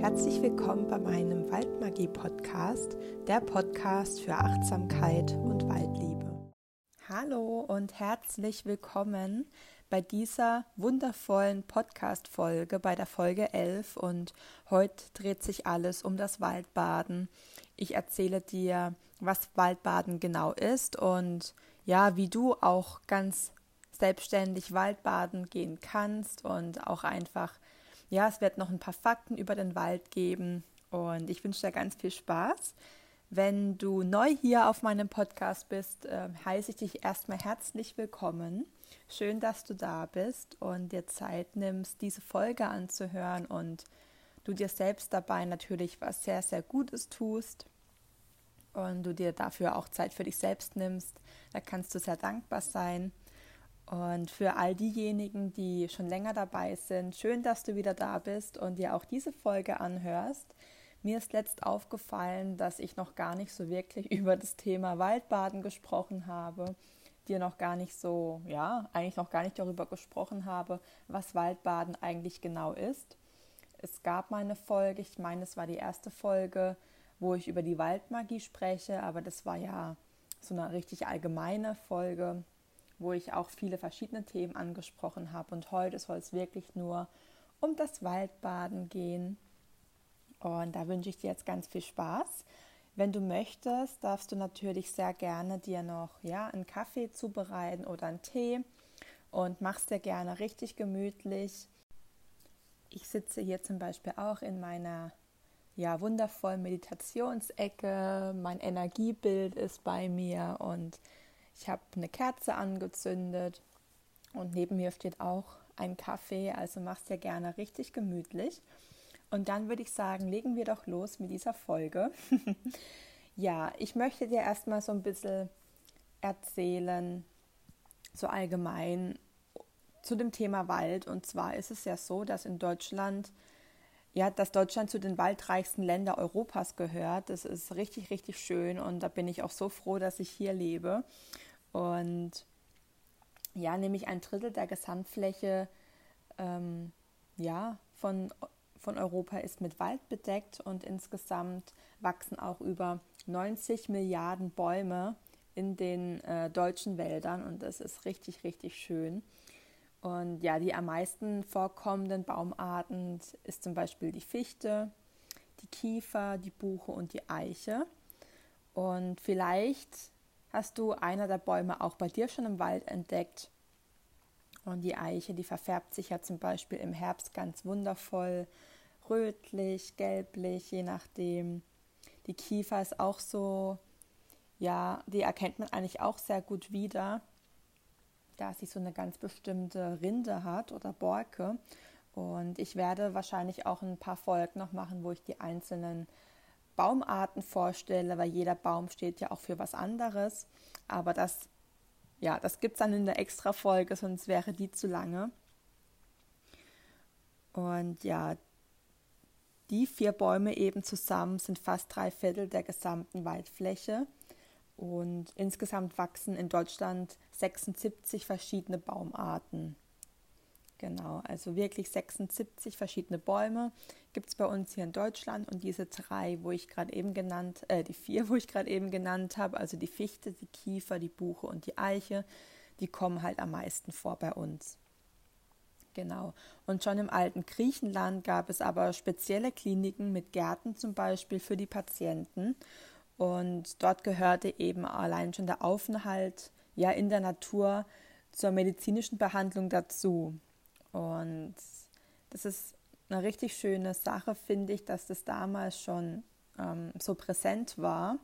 Herzlich willkommen bei meinem Waldmagie-Podcast, der Podcast für Achtsamkeit und Waldliebe. Hallo und herzlich willkommen bei dieser wundervollen Podcast-Folge, bei der Folge 11. Und heute dreht sich alles um das Waldbaden. Ich erzähle dir, was Waldbaden genau ist und ja, wie du auch ganz selbstständig Waldbaden gehen kannst und auch einfach, ja, es wird noch ein paar Fakten über den Wald geben und ich wünsche dir ganz viel Spaß. Wenn du neu hier auf meinem Podcast bist, äh, heiße ich dich erstmal herzlich willkommen. Schön, dass du da bist und dir Zeit nimmst, diese Folge anzuhören und du dir selbst dabei natürlich was sehr, sehr Gutes tust und du dir dafür auch Zeit für dich selbst nimmst. Da kannst du sehr dankbar sein. Und für all diejenigen, die schon länger dabei sind, schön, dass du wieder da bist und dir auch diese Folge anhörst. Mir ist letzt aufgefallen, dass ich noch gar nicht so wirklich über das Thema Waldbaden gesprochen habe, dir noch gar nicht so, ja, eigentlich noch gar nicht darüber gesprochen habe, was Waldbaden eigentlich genau ist. Es gab mal eine Folge, ich meine, es war die erste Folge, wo ich über die Waldmagie spreche, aber das war ja so eine richtig allgemeine Folge wo ich auch viele verschiedene Themen angesprochen habe. Und heute soll es wirklich nur um das Waldbaden gehen. Und da wünsche ich dir jetzt ganz viel Spaß. Wenn du möchtest, darfst du natürlich sehr gerne dir noch ja, einen Kaffee zubereiten oder einen Tee und machst dir gerne richtig gemütlich. Ich sitze hier zum Beispiel auch in meiner ja, wundervollen Meditationsecke. Mein Energiebild ist bei mir und ich habe eine Kerze angezündet und neben mir steht auch ein Kaffee, also mach's dir gerne richtig gemütlich. Und dann würde ich sagen, legen wir doch los mit dieser Folge. ja, ich möchte dir erstmal so ein bisschen erzählen, so allgemein zu dem Thema Wald. Und zwar ist es ja so, dass in Deutschland, ja, dass Deutschland zu den waldreichsten Ländern Europas gehört. Das ist richtig, richtig schön und da bin ich auch so froh, dass ich hier lebe. Und ja, nämlich ein Drittel der Gesamtfläche ähm, ja, von, von Europa ist mit Wald bedeckt und insgesamt wachsen auch über 90 Milliarden Bäume in den äh, deutschen Wäldern und das ist richtig, richtig schön. Und ja, die am meisten vorkommenden Baumarten ist zum Beispiel die Fichte, die Kiefer, die Buche und die Eiche. Und vielleicht hast du einer der Bäume auch bei dir schon im Wald entdeckt. Und die Eiche, die verfärbt sich ja zum Beispiel im Herbst ganz wundervoll, rötlich, gelblich, je nachdem. Die Kiefer ist auch so, ja, die erkennt man eigentlich auch sehr gut wieder, da sie so eine ganz bestimmte Rinde hat oder Borke. Und ich werde wahrscheinlich auch ein paar Folgen noch machen, wo ich die einzelnen Baumarten vorstelle, weil jeder Baum steht ja auch für was anderes. Aber das, ja, das gibt es dann in der Extra-Folge, sonst wäre die zu lange. Und ja, die vier Bäume eben zusammen sind fast drei Viertel der gesamten Waldfläche. Und insgesamt wachsen in Deutschland 76 verschiedene Baumarten. Genau, also wirklich 76 verschiedene Bäume gibt es bei uns hier in Deutschland und diese drei, wo ich gerade eben genannt, äh, die vier, wo ich gerade eben genannt habe, also die Fichte, die Kiefer, die Buche und die Eiche, die kommen halt am meisten vor bei uns. Genau. Und schon im alten Griechenland gab es aber spezielle Kliniken mit Gärten zum Beispiel für die Patienten. Und dort gehörte eben allein schon der Aufenthalt ja in der Natur zur medizinischen Behandlung dazu. Und das ist eine richtig schöne Sache, finde ich, dass das damals schon ähm, so präsent war.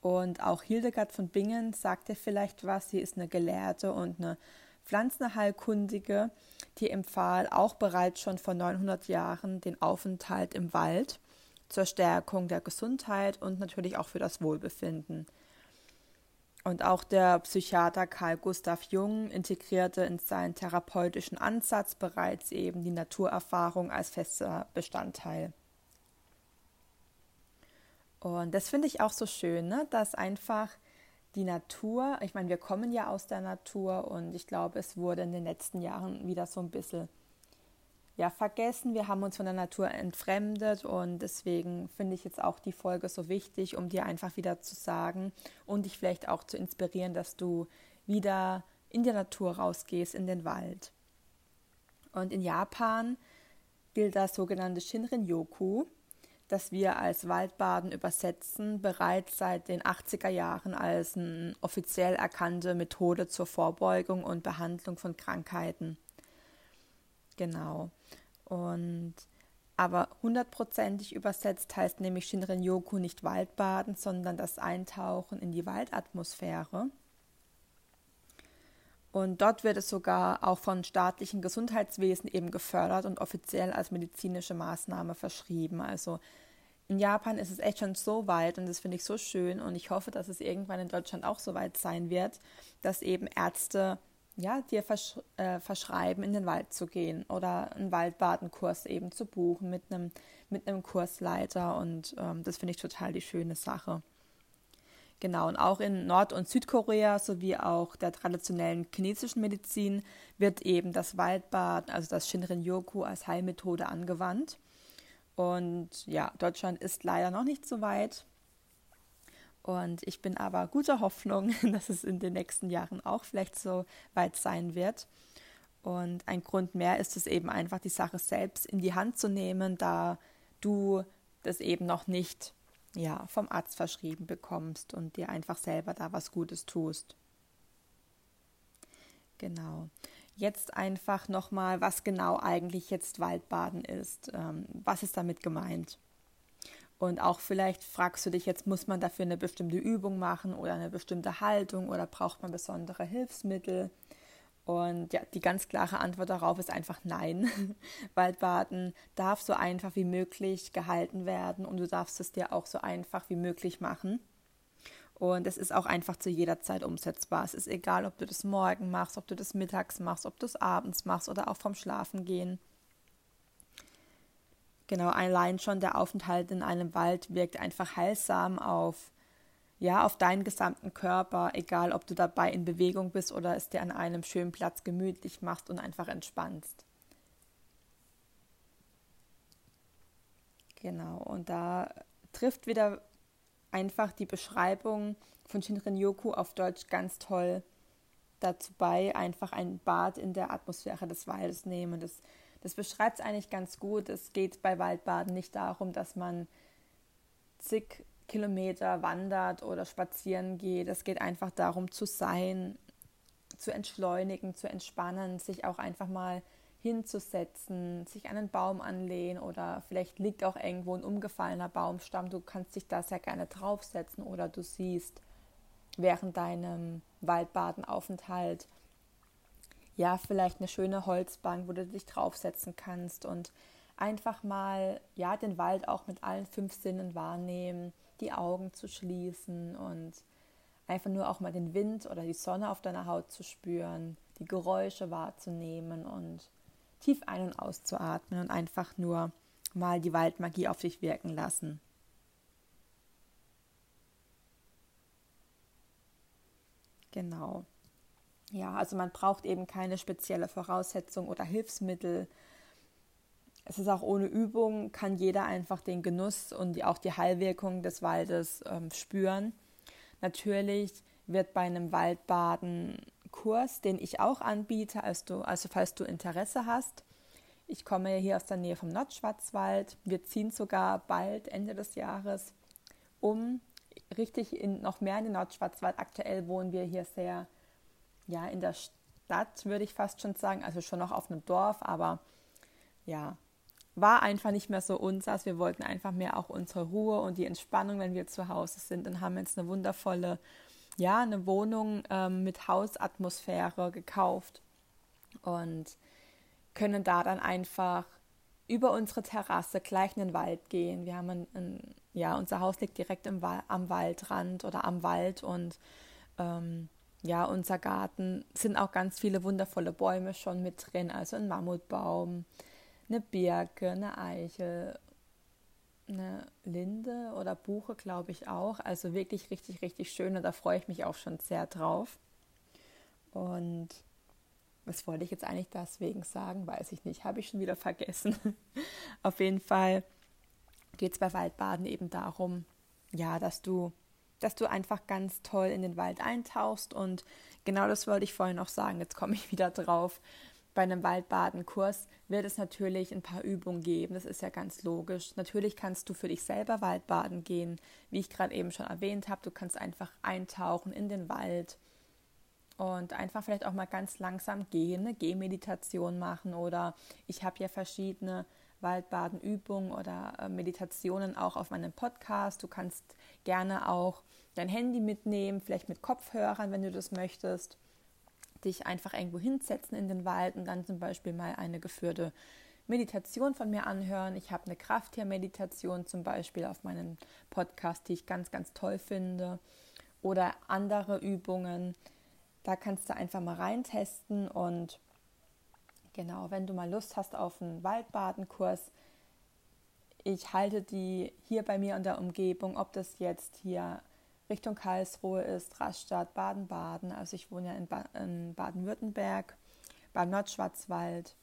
Und auch Hildegard von Bingen sagte vielleicht was. Sie ist eine Gelehrte und eine Pflanzenheilkundige, die empfahl auch bereits schon vor 900 Jahren den Aufenthalt im Wald zur Stärkung der Gesundheit und natürlich auch für das Wohlbefinden. Und auch der Psychiater Carl Gustav Jung integrierte in seinen therapeutischen Ansatz bereits eben die Naturerfahrung als fester Bestandteil. Und das finde ich auch so schön, ne? dass einfach die Natur, ich meine, wir kommen ja aus der Natur und ich glaube, es wurde in den letzten Jahren wieder so ein bisschen ja vergessen. Wir haben uns von der Natur entfremdet und deswegen finde ich jetzt auch die Folge so wichtig, um dir einfach wieder zu sagen und dich vielleicht auch zu inspirieren, dass du wieder in die Natur rausgehst, in den Wald. Und in Japan gilt das sogenannte Shinrin-yoku, das wir als Waldbaden übersetzen, bereits seit den 80er Jahren als eine offiziell erkannte Methode zur Vorbeugung und Behandlung von Krankheiten. Genau. Und aber hundertprozentig übersetzt heißt nämlich Shinrin-yoku nicht Waldbaden, sondern das Eintauchen in die Waldatmosphäre. Und dort wird es sogar auch von staatlichen Gesundheitswesen eben gefördert und offiziell als medizinische Maßnahme verschrieben. Also in Japan ist es echt schon so weit und das finde ich so schön und ich hoffe, dass es irgendwann in Deutschland auch so weit sein wird, dass eben Ärzte ja, dir versch äh, verschreiben, in den Wald zu gehen oder einen Waldbadenkurs eben zu buchen mit einem mit Kursleiter und ähm, das finde ich total die schöne Sache. Genau, und auch in Nord- und Südkorea sowie auch der traditionellen chinesischen Medizin wird eben das Waldbad, also das Shinrin-yoku, als Heilmethode angewandt. Und ja, Deutschland ist leider noch nicht so weit. Und ich bin aber guter Hoffnung, dass es in den nächsten Jahren auch vielleicht so weit sein wird. Und ein Grund mehr ist es eben einfach, die Sache selbst in die Hand zu nehmen, da du das eben noch nicht ja, vom Arzt verschrieben bekommst und dir einfach selber da was Gutes tust. Genau. Jetzt einfach nochmal, was genau eigentlich jetzt Waldbaden ist. Ähm, was ist damit gemeint? Und auch vielleicht fragst du dich jetzt, muss man dafür eine bestimmte Übung machen oder eine bestimmte Haltung oder braucht man besondere Hilfsmittel? Und ja, die ganz klare Antwort darauf ist einfach nein. Waldbaden darf so einfach wie möglich gehalten werden und du darfst es dir auch so einfach wie möglich machen. Und es ist auch einfach zu jeder Zeit umsetzbar. Es ist egal, ob du das morgen machst, ob du das mittags machst, ob du es abends machst oder auch vom Schlafen gehen. Genau, allein schon der Aufenthalt in einem Wald wirkt einfach heilsam auf ja, auf deinen gesamten Körper, egal ob du dabei in Bewegung bist oder es dir an einem schönen Platz gemütlich machst und einfach entspannst. Genau, und da trifft wieder einfach die Beschreibung von Shinrin-yoku auf Deutsch ganz toll dazu bei, einfach ein Bad in der Atmosphäre des Waldes nehmen. Das, das beschreibt es eigentlich ganz gut. Es geht bei Waldbaden nicht darum, dass man zig Kilometer wandert oder spazieren geht. Es geht einfach darum zu sein, zu entschleunigen, zu entspannen, sich auch einfach mal hinzusetzen, sich an einen Baum anlehnen oder vielleicht liegt auch irgendwo ein umgefallener Baumstamm. Du kannst dich da sehr gerne draufsetzen oder du siehst während deinem Waldbadenaufenthalt ja vielleicht eine schöne Holzbank, wo du dich draufsetzen kannst und einfach mal ja den Wald auch mit allen fünf Sinnen wahrnehmen die Augen zu schließen und einfach nur auch mal den Wind oder die Sonne auf deiner Haut zu spüren, die Geräusche wahrzunehmen und tief ein- und auszuatmen und einfach nur mal die Waldmagie auf dich wirken lassen. Genau. Ja, also man braucht eben keine spezielle Voraussetzung oder Hilfsmittel, es ist auch ohne Übung, kann jeder einfach den Genuss und die, auch die Heilwirkung des Waldes ähm, spüren. Natürlich wird bei einem Waldbaden-Kurs, den ich auch anbiete, also, also falls du Interesse hast, ich komme hier aus der Nähe vom Nordschwarzwald. Wir ziehen sogar bald Ende des Jahres um, richtig in, noch mehr in den Nordschwarzwald. Aktuell wohnen wir hier sehr ja, in der Stadt, würde ich fast schon sagen, also schon noch auf einem Dorf, aber ja, war einfach nicht mehr so uns, als wir wollten einfach mehr auch unsere Ruhe und die Entspannung, wenn wir zu Hause sind. Und haben jetzt eine wundervolle, ja, eine Wohnung ähm, mit Hausatmosphäre gekauft und können da dann einfach über unsere Terrasse gleich in den Wald gehen. Wir haben ein, ein ja, unser Haus liegt direkt im, am Waldrand oder am Wald und ähm, ja, unser Garten sind auch ganz viele wundervolle Bäume schon mit drin, also ein Mammutbaum, eine Birke, eine Eiche, eine Linde oder Buche, glaube ich auch. Also wirklich richtig, richtig schön und da freue ich mich auch schon sehr drauf. Und Was wollte ich jetzt eigentlich deswegen sagen? Weiß ich nicht. Habe ich schon wieder vergessen. Auf jeden Fall geht es bei Waldbaden eben darum, ja, dass du, dass du einfach ganz toll in den Wald eintauchst. Und genau das wollte ich vorhin noch sagen. Jetzt komme ich wieder drauf. Bei einem Waldbadenkurs wird es natürlich ein paar Übungen geben. Das ist ja ganz logisch. Natürlich kannst du für dich selber Waldbaden gehen. Wie ich gerade eben schon erwähnt habe, du kannst einfach eintauchen in den Wald und einfach vielleicht auch mal ganz langsam gehen, eine Gehmeditation machen oder ich habe ja verschiedene Waldbadenübungen oder äh, Meditationen auch auf meinem Podcast. Du kannst gerne auch dein Handy mitnehmen, vielleicht mit Kopfhörern, wenn du das möchtest. Dich einfach irgendwo hinsetzen in den Wald und dann zum Beispiel mal eine geführte Meditation von mir anhören. Ich habe eine Krafttiermeditation zum Beispiel auf meinem Podcast, die ich ganz, ganz toll finde. Oder andere Übungen. Da kannst du einfach mal reintesten und Genau, wenn du mal Lust hast auf einen Waldbadenkurs, ich halte die hier bei mir in der Umgebung, ob das jetzt hier Richtung Karlsruhe ist, Rastatt, Baden-Baden. Also ich wohne ja in, ba in Baden-Württemberg, Bad-Nordschwarzwald.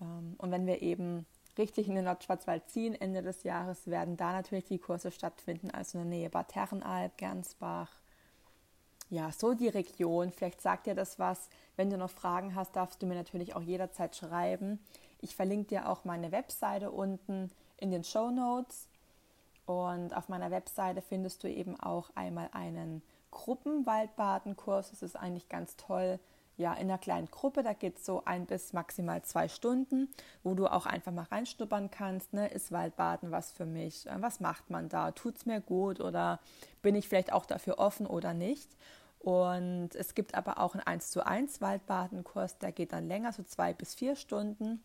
Ähm, und wenn wir eben richtig in den Nordschwarzwald ziehen, Ende des Jahres, werden da natürlich die Kurse stattfinden, also in der Nähe Bad Herrenalb, Gernsbach, ja, so die Region. Vielleicht sagt dir das was. Wenn du noch Fragen hast, darfst du mir natürlich auch jederzeit schreiben. Ich verlinke dir auch meine Webseite unten in den Show Notes. Und auf meiner Webseite findest du eben auch einmal einen Gruppenwaldbadenkurs. Das ist eigentlich ganz toll. Ja, in einer kleinen Gruppe, da geht es so ein bis maximal zwei Stunden, wo du auch einfach mal reinschnuppern kannst. Ne? Ist Waldbaden was für mich? Was macht man da? Tut es mir gut oder bin ich vielleicht auch dafür offen oder nicht? Und es gibt aber auch einen 1 zu 1 Waldbadenkurs, der geht dann länger, so zwei bis vier Stunden.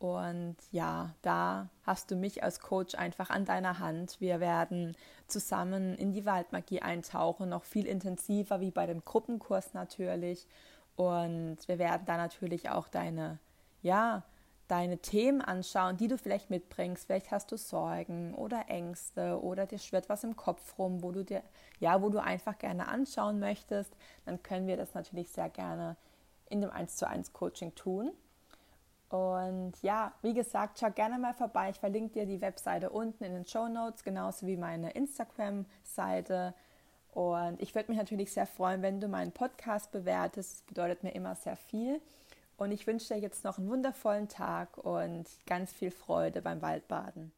Und ja, da hast du mich als Coach einfach an deiner Hand. Wir werden zusammen in die Waldmagie eintauchen, noch viel intensiver wie bei dem Gruppenkurs natürlich. Und wir werden da natürlich auch deine, ja, deine Themen anschauen, die du vielleicht mitbringst. Vielleicht hast du Sorgen oder Ängste oder dir schwirrt was im Kopf rum, wo du dir, ja, wo du einfach gerne anschauen möchtest. Dann können wir das natürlich sehr gerne in dem 1 zu 1 Coaching tun. Und ja, wie gesagt, schau gerne mal vorbei. Ich verlinke dir die Webseite unten in den Show Notes, genauso wie meine Instagram-Seite. Und ich würde mich natürlich sehr freuen, wenn du meinen Podcast bewertest. Das bedeutet mir immer sehr viel. Und ich wünsche dir jetzt noch einen wundervollen Tag und ganz viel Freude beim Waldbaden.